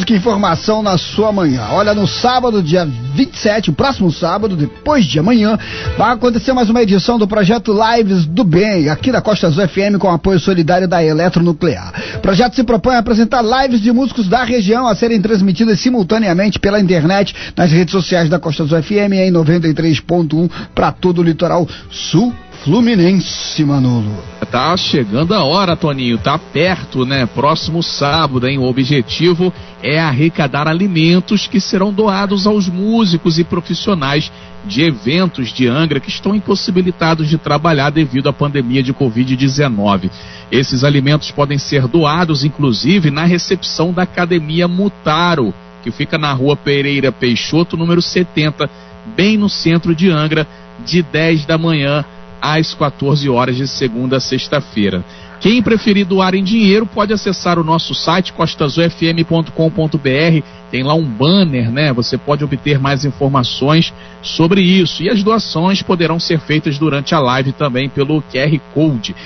música e informação na sua manhã. Olha, no sábado, dia 27, o próximo sábado, depois de amanhã, vai acontecer mais uma edição do projeto Lives do Bem, aqui da Costa Azul FM, com apoio solidário da Eletronuclear. O projeto se propõe a apresentar lives de músicos da região a serem transmitidas simultaneamente pela internet nas redes sociais da Costa Azul FM em 93.1 para todo o litoral sul Fluminense, Manolo. Tá chegando a hora, Toninho, tá perto, né? Próximo sábado, hein? O objetivo é arrecadar alimentos que serão doados aos músicos e profissionais de eventos de Angra que estão impossibilitados de trabalhar devido à pandemia de Covid-19. Esses alimentos podem ser doados, inclusive, na recepção da Academia Mutaro, que fica na rua Pereira Peixoto, número 70, bem no centro de Angra, de 10 da manhã às 14 horas de segunda a sexta-feira. Quem preferir doar em dinheiro pode acessar o nosso site costazufm.com.br. Tem lá um banner, né? Você pode obter mais informações sobre isso. E as doações poderão ser feitas durante a live também pelo QR Code.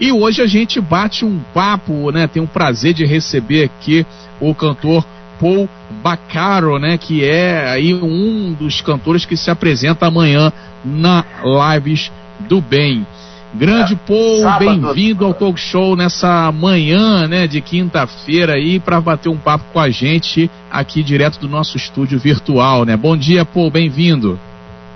E hoje a gente bate um papo, né? Tem um prazer de receber aqui o cantor Paul Bacaro, né, que é aí um dos cantores que se apresenta amanhã na Lives do Bem. Grande Paul, bem-vindo ao talk show nessa manhã, né, de quinta-feira aí para bater um papo com a gente aqui direto do nosso estúdio virtual, né? Bom dia, Paul, bem-vindo.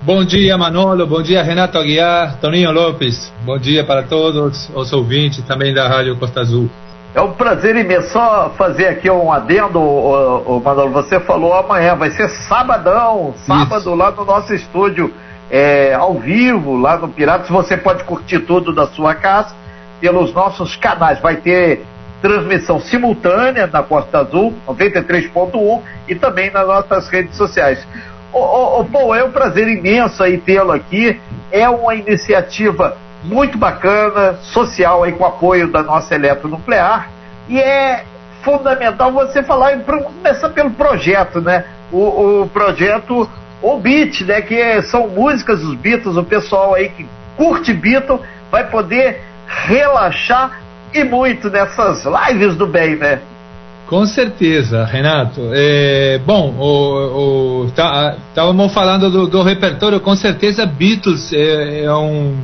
Bom dia, Manolo. Bom dia, Renato Aguiar, Toninho Lopes. Bom dia para todos os ouvintes também da Rádio Costa Azul. É um prazer imenso. Só fazer aqui um adendo, o, o Manolo. Você falou amanhã, vai ser sabadão, sábado Isso. lá no nosso estúdio é, ao vivo lá no Piratas. Você pode curtir tudo da sua casa pelos nossos canais. Vai ter transmissão simultânea na Costa Azul, 93.1, e também nas nossas redes sociais. Ô, ô, é um prazer imenso aí tê-lo aqui. É uma iniciativa muito bacana, social aí com apoio da nossa eletronuclear. E é fundamental você falar, começar pelo projeto, né? O, o projeto o beat, né? Que são músicas dos Beatles, o pessoal aí que curte Beatles vai poder relaxar e muito nessas lives do bem, né? Com certeza, Renato. É, bom, o, o, tá, estávamos falando do, do, repertório, com certeza Beatles é, é, um,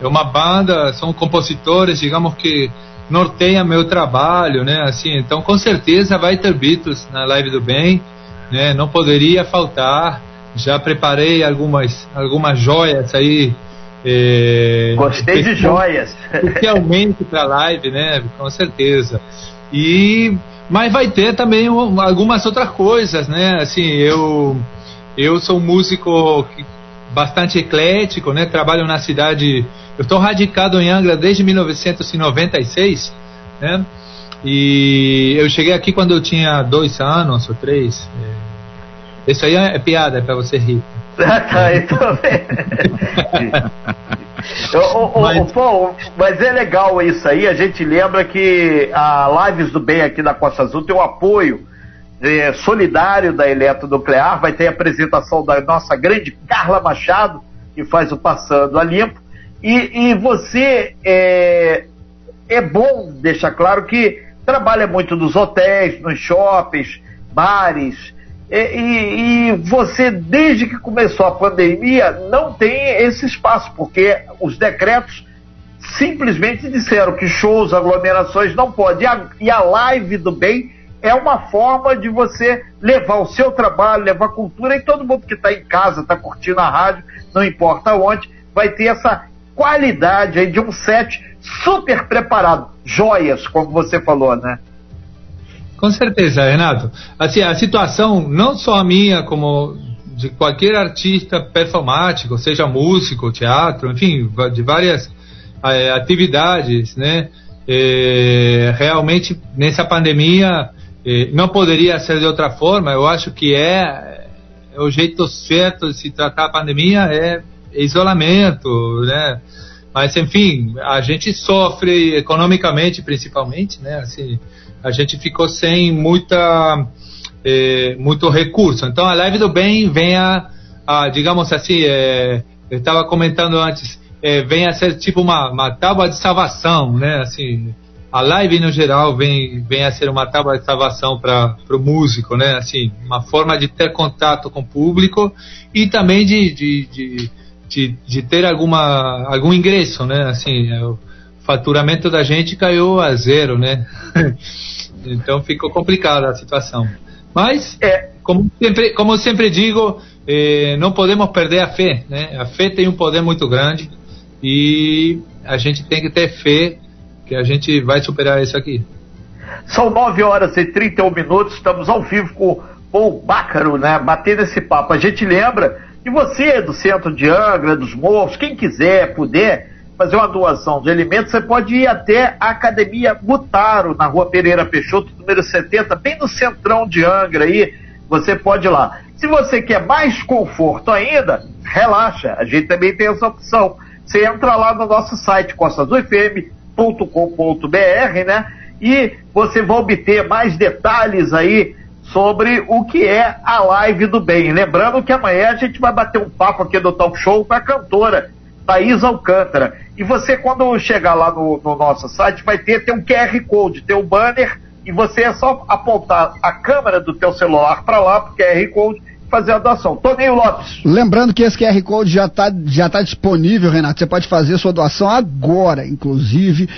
é uma banda, são compositores, digamos que norteia meu trabalho, né? Assim, então com certeza vai ter Beatles na live do bem, né? Não poderia faltar. Já preparei algumas, algumas joias aí. É, Gostei de joias. Especialmente para live, né? Com certeza. E mas vai ter também algumas outras coisas, né? Assim, eu eu sou um músico bastante eclético, né? Trabalho na cidade, eu estou radicado em Angra desde 1996, né? E eu cheguei aqui quando eu tinha dois anos ou três. É, isso aí é piada, é pra você rir. Ah, tá, então. o, o, mas... Pô, mas é legal isso aí. A gente lembra que a Lives do Bem aqui da Costa Azul tem o um apoio é, solidário da Eletronuclear. Vai ter a apresentação da nossa grande Carla Machado, que faz o Passando a Limpo. E, e você é, é bom deixar claro que trabalha muito nos hotéis, nos shoppings, bares. E, e, você, desde que começou a pandemia, não tem esse espaço, porque os decretos simplesmente disseram que shows, aglomerações não podem. E a, e a live do bem é uma forma de você levar o seu trabalho, levar cultura, e todo mundo que está em casa, está curtindo a rádio, não importa onde, vai ter essa qualidade aí de um set super preparado. Joias, como você falou, né? Com certeza, Renato. Assim, a situação, não só a minha, como de qualquer artista performático, seja músico, teatro, enfim, de várias é, atividades, né? É, realmente, nessa pandemia, é, não poderia ser de outra forma. Eu acho que é, é o jeito certo de se tratar a pandemia é isolamento, né? Mas, enfim, a gente sofre economicamente, principalmente, né? Assim, a gente ficou sem muita é, muito recurso. Então a live do bem vem a, a digamos assim, é, eu estava comentando antes, é, vem a ser tipo uma, uma tábua de salvação, né? Assim, a live no geral vem, vem a ser uma tábua de salvação para o músico, né? Assim, uma forma de ter contato com o público e também de, de, de, de, de ter alguma, algum ingresso, né? Assim, o faturamento da gente caiu a zero, né? então ficou complicada a situação. Mas, é, como, sempre, como eu sempre digo, eh, não podemos perder a fé, né? A fé tem um poder muito grande e a gente tem que ter fé que a gente vai superar isso aqui. São 9 horas e 31 minutos, estamos ao vivo com o Paul Bácaro, né? Batendo esse papo. A gente lembra que você do centro de Angra, dos Morros, quem quiser, puder fazer uma doação de alimentos, você pode ir até a Academia Mutaro, na rua Pereira Peixoto, número 70, bem no centrão de Angra aí. Você pode ir lá. Se você quer mais conforto ainda, relaxa, a gente também tem essa opção. Você entra lá no nosso site, Costa do FM, com.br né? E você vai obter mais detalhes aí sobre o que é a live do bem. Lembrando que amanhã a gente vai bater um papo aqui do talk show com a cantora Thaís Alcântara. E você, quando chegar lá no, no nosso site, vai ter, ter um QR Code, ter um banner, e você é só apontar a câmera do teu celular para lá, pro QR Code, fazer a doação. Toninho Lopes. Lembrando que esse QR Code já está já tá disponível, Renato. Você pode fazer sua doação agora, inclusive.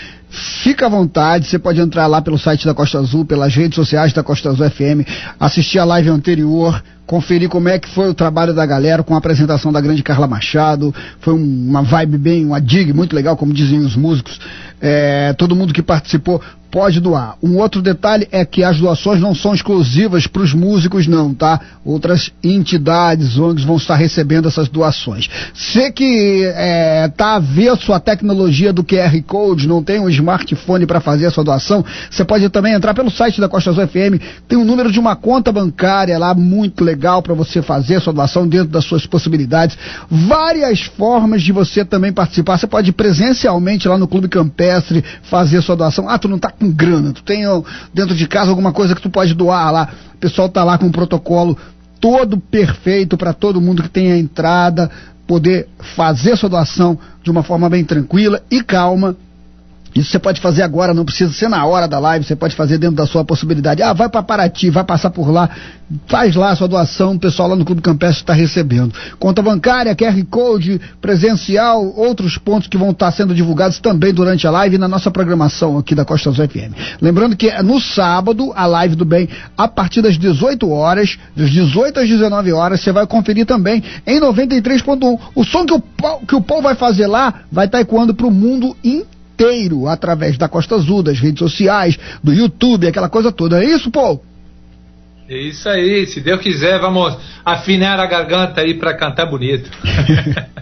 Fica à vontade, você pode entrar lá pelo site da Costa Azul, pelas redes sociais da Costa Azul FM, assistir a live anterior, conferir como é que foi o trabalho da galera com a apresentação da grande Carla Machado. Foi uma vibe bem, uma dig muito legal, como dizem os músicos. É, todo mundo que participou pode doar. Um outro detalhe é que as doações não são exclusivas para os músicos, não, tá? Outras entidades, ONGs vão estar recebendo essas doações. Você que está é, tá avesso à tecnologia do QR Code, não tem um smartphone para fazer a sua doação, você pode também entrar pelo site da Costa Azul FM, tem um número de uma conta bancária lá muito legal para você fazer a sua doação dentro das suas possibilidades. Várias formas de você também participar. Você pode presencialmente lá no Clube Campestre fazer a sua doação. Ah, tu não está com grana, tu tem dentro de casa alguma coisa que tu pode doar lá. O pessoal tá lá com um protocolo todo perfeito para todo mundo que tem a entrada poder fazer sua doação de uma forma bem tranquila e calma isso você pode fazer agora, não precisa ser na hora da live, você pode fazer dentro da sua possibilidade. Ah, vai para Paraty, vai passar por lá, faz lá a sua doação, o pessoal lá no Clube Campestre está recebendo. Conta bancária, QR Code, presencial, outros pontos que vão estar sendo divulgados também durante a live e na nossa programação aqui da Costa Azul FM. Lembrando que no sábado, a live do bem, a partir das 18 horas, das 18 às 19 horas, você vai conferir também em 93.1. O som que o, que o Paul vai fazer lá vai estar ecoando para o mundo inteiro inteiro através da Costa Azul, das redes sociais, do YouTube, aquela coisa toda. É isso, Paul? É isso aí, se Deus quiser, vamos afinar a garganta aí para cantar bonito.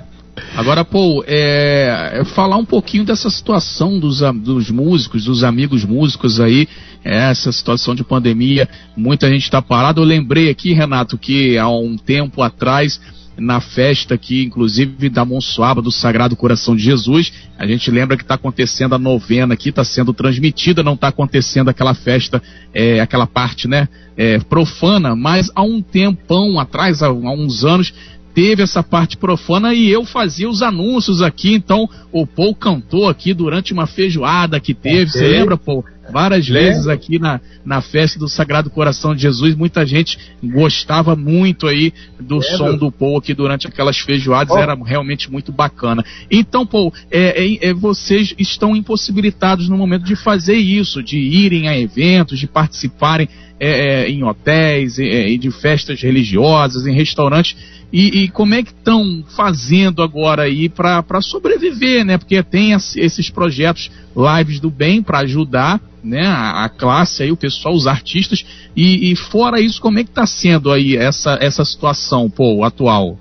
Agora, Paul, é, é, falar um pouquinho dessa situação dos, dos músicos, dos amigos músicos aí, essa situação de pandemia, muita gente está parada. Eu lembrei aqui, Renato, que há um tempo atrás na festa aqui, inclusive da Monsuaba do Sagrado Coração de Jesus. A gente lembra que está acontecendo a novena aqui, está sendo transmitida, não está acontecendo aquela festa, é, aquela parte, né, é, profana, mas há um tempão atrás, há, há uns anos, teve essa parte profana e eu fazia os anúncios aqui, então o Paul cantou aqui durante uma feijoada que teve, você lembra, Paul? várias vezes aqui na, na festa do Sagrado Coração de Jesus. Muita gente gostava muito aí do é, som do Paul aqui durante aquelas feijoadas, oh. era realmente muito bacana. Então, Paul, é, é, é, vocês estão impossibilitados no momento de fazer isso, de irem a eventos, de participarem é, é, em hotéis, e de festas religiosas, em restaurantes. E, e, como é que estão fazendo agora aí para sobreviver, né? Porque tem esses projetos lives do bem para ajudar, né? A, a, classe aí, o pessoal, os artistas. E, e fora isso, como é que está sendo aí essa, essa situação, pô, atual?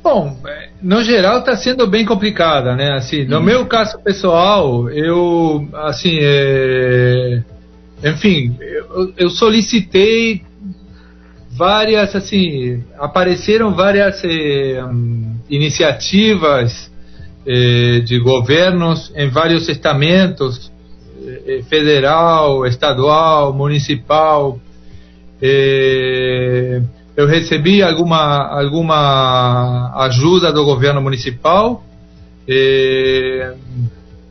Bom, é, no geral está sendo bem complicada, né? Assim, no hum. meu caso pessoal, eu, assim, é... enfim, eu, eu solicitei várias, assim, apareceram várias eh, iniciativas eh, de governos em vários estamentos, eh, federal, estadual, municipal. Eh, eu recebi alguma, alguma ajuda do governo municipal. Eh,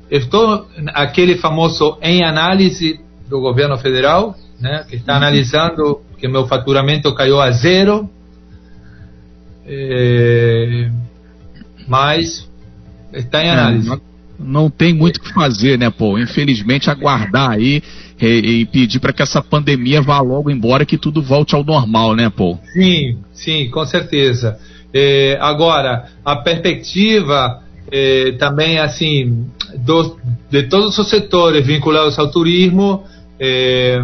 estou aquele famoso em análise do governo federal, né, que está analisando que meu faturamento caiu a zero, é, mas está em análise. É, não tem muito o que fazer, né, pô? Infelizmente, aguardar aí e, e pedir para que essa pandemia vá logo embora que tudo volte ao normal, né, pô? Sim, sim, com certeza. É, agora, a perspectiva é, também, assim, do, de todos os setores vinculados ao turismo, é,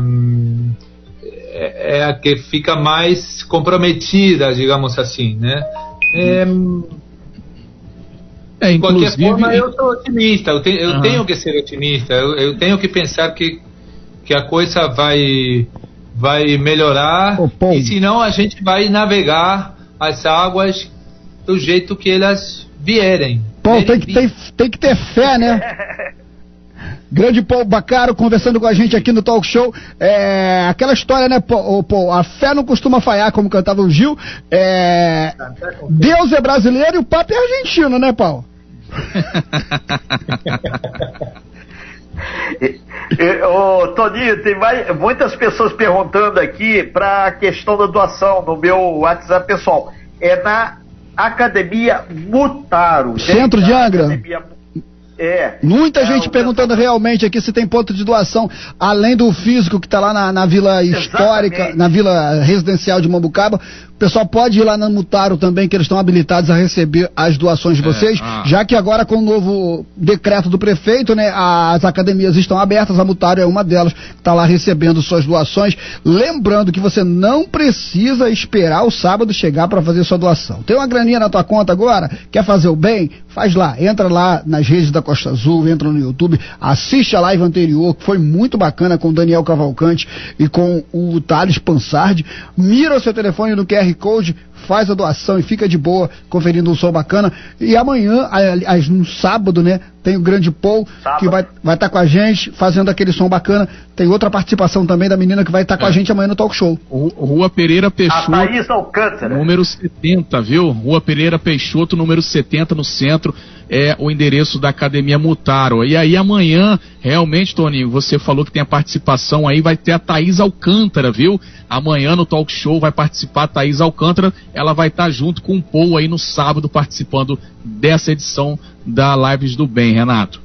é, é a que fica mais comprometida, digamos assim, né? É, é, de qualquer forma, eu sou otimista, eu, te, eu uhum. tenho que ser otimista, eu, eu, tenho que pensar que, que a coisa vai, vai melhorar, oh, e senão a gente vai navegar as águas do jeito que elas vierem. Paulo, tem que, ter, tem que ter fé, né? Grande Paulo Bacaro conversando com a gente aqui no Talk Show. É, aquela história, né, Paul, Paul, A fé não costuma falhar, como cantava o Gil. É, Deus é brasileiro e o Papa é argentino, né, Paulo? Ô, Toninho, tem mais, muitas pessoas perguntando aqui para a questão da doação no meu WhatsApp pessoal. É na Academia Mutaro. Centro de Angra. Academia é. Muita é, gente perguntando realmente aqui se tem ponto de doação, além do físico que está lá na, na Vila Histórica, Exatamente. na Vila Residencial de Mambucaba. O pessoal pode ir lá na Mutaro também, que eles estão habilitados a receber as doações de é, vocês, é, ah. já que agora com o novo decreto do prefeito, né, as academias estão abertas, a Mutaro é uma delas, que está lá recebendo suas doações. Lembrando que você não precisa esperar o sábado chegar para fazer sua doação. Tem uma graninha na tua conta agora? Quer fazer o bem? Faz lá, entra lá nas redes da Costa Azul, entra no YouTube, assiste a live anterior, que foi muito bacana com o Daniel Cavalcante e com o Thales Pansardi. Mira o seu telefone no QR Code, faz a doação e fica de boa, conferindo um som bacana. E amanhã, aliás, no sábado, né, tem o grande Paul, sábado. que vai estar vai tá com a gente, fazendo aquele som bacana. Tem outra participação também da menina que vai estar tá com é. a gente amanhã no talk show. Rua Pereira Peixoto. Número 70, viu? Rua Pereira Peixoto, número 70, no centro é o endereço da Academia Mutaro. E aí amanhã, realmente, Toninho, você falou que tem a participação aí, vai ter a Thaís Alcântara, viu? Amanhã no talk show vai participar a Thaís Alcântara, ela vai estar junto com o Paul aí no sábado participando dessa edição da Lives do Bem, Renato.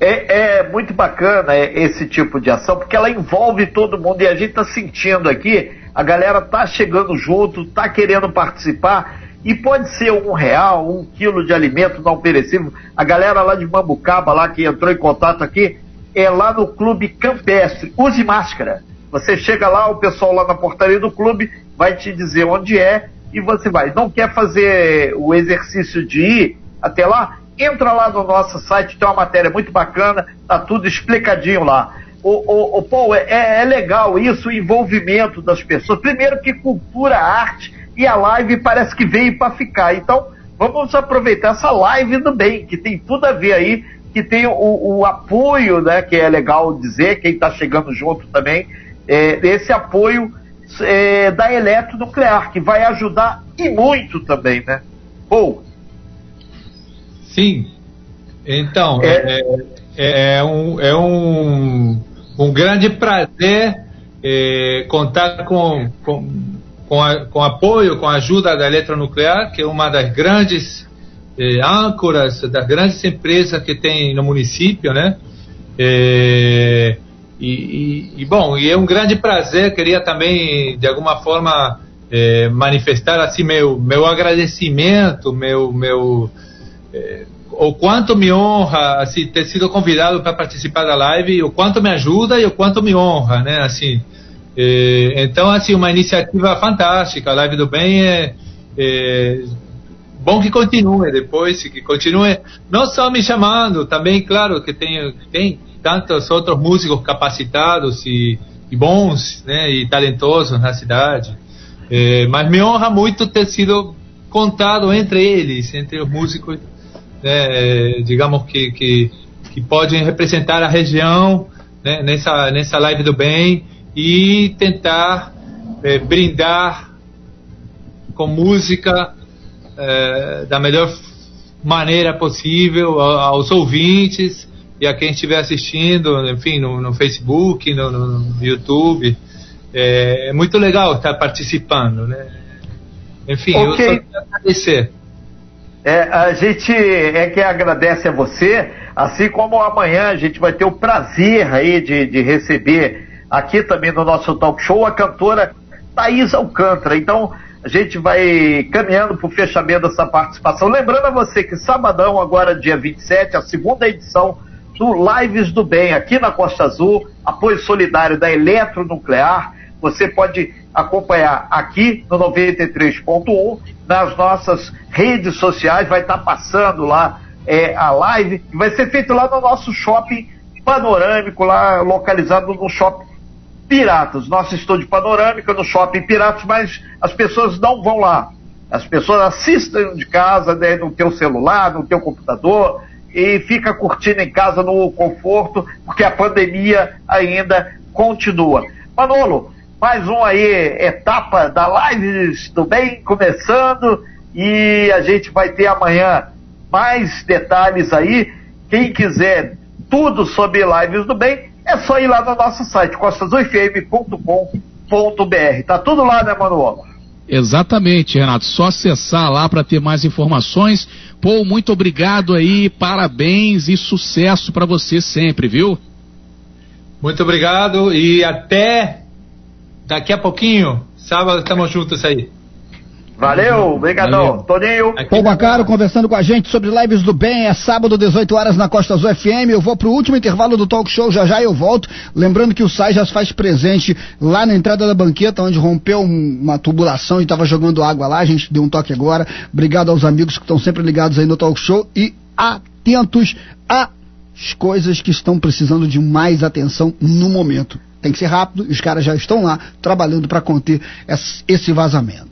É, é, muito bacana esse tipo de ação, porque ela envolve todo mundo e a gente está sentindo aqui, a galera tá chegando junto, tá querendo participar e pode ser um real, um quilo de alimento não perecível. A galera lá de Mambucaba, lá que entrou em contato aqui, é lá no Clube Campestre. Use máscara. Você chega lá, o pessoal lá na portaria do clube vai te dizer onde é e você vai. Não quer fazer o exercício de ir até lá? Entra lá no nosso site, tem uma matéria muito bacana, tá tudo explicadinho lá. O, o, o Paul, é, é legal isso, o envolvimento das pessoas. Primeiro que cultura, arte e a live parece que veio para ficar. Então, vamos aproveitar essa live do bem, que tem tudo a ver aí, que tem o, o apoio, né, que é legal dizer, quem está chegando junto também, é, esse apoio é, da eletronuclear, que vai ajudar e muito também, né? Ou. Sim. Então, é, é, é, é um, é um, um grande prazer é, contar com, com com, a, com apoio, com a ajuda da Eletronuclear, que é uma das grandes eh, âncoras, das grandes empresas que tem no município, né? Eh, e, e, e, bom, e é um grande prazer, queria também, de alguma forma, eh, manifestar assim meu, meu agradecimento, meu, meu, eh, o quanto me honra assim, ter sido convidado para participar da live, o quanto me ajuda e o quanto me honra, né? Assim, é, então, assim, uma iniciativa fantástica. A Live do Bem é, é, bom que continue depois, que continue não só me chamando, também, claro, que tem, tem tantos outros músicos capacitados e, e bons, né, e talentosos na cidade. É, mas me honra muito ter sido contado entre eles, entre os músicos, né, digamos que, que, que podem representar a região né, nessa, nessa Live do Bem e tentar é, brindar com música é, da melhor maneira possível aos ouvintes e a quem estiver assistindo, enfim, no, no Facebook, no, no, YouTube. É, é, muito legal estar participando, né? Enfim, okay. eu só quero agradecer. É, a gente é que agradece a você, assim como amanhã a gente vai ter o prazer aí de, de receber aqui também no nosso talk show a cantora Thaís Alcântara. Então, a gente vai caminhando para o fechamento dessa participação. Lembrando a você que sabadão, agora dia 27, a segunda edição do Lives do Bem, aqui na Costa Azul, apoio solidário da Eletronuclear. Você pode acompanhar aqui no 93.1, nas nossas redes sociais, vai estar tá passando lá é, a live, vai ser feito lá no nosso shopping panorâmico, lá localizado no shopping Piratas. Nosso estúdio panorâmica no shopping Piratas, mas as pessoas não vão lá. As pessoas assistem de casa, né, no teu celular, no teu computador, e fica curtindo em casa no conforto, porque a pandemia ainda continua. Manolo, mais uma aí etapa da live do bem começando e a gente vai ter amanhã mais detalhes aí. Quem quiser tudo sobre lives do bem, é só ir lá no nosso site, costasufm.com.br. Tá tudo lá, né, Manuel? Exatamente, Renato. Só acessar lá para ter mais informações. Pô, muito obrigado aí, parabéns e sucesso para você sempre, viu? Muito obrigado e até daqui a pouquinho. Sábado estamos juntos aí. Valeu, obrigadão. Toninho. Pouco Caro conversando com a gente sobre lives do bem. É sábado, 18 horas na Costa Azul FM. Eu vou pro último intervalo do talk show, já já eu volto. Lembrando que o SAI já se faz presente lá na entrada da banqueta, onde rompeu uma tubulação e estava jogando água lá. A gente deu um toque agora. Obrigado aos amigos que estão sempre ligados aí no talk show e atentos às coisas que estão precisando de mais atenção no momento. Tem que ser rápido, os caras já estão lá trabalhando para conter esse vazamento.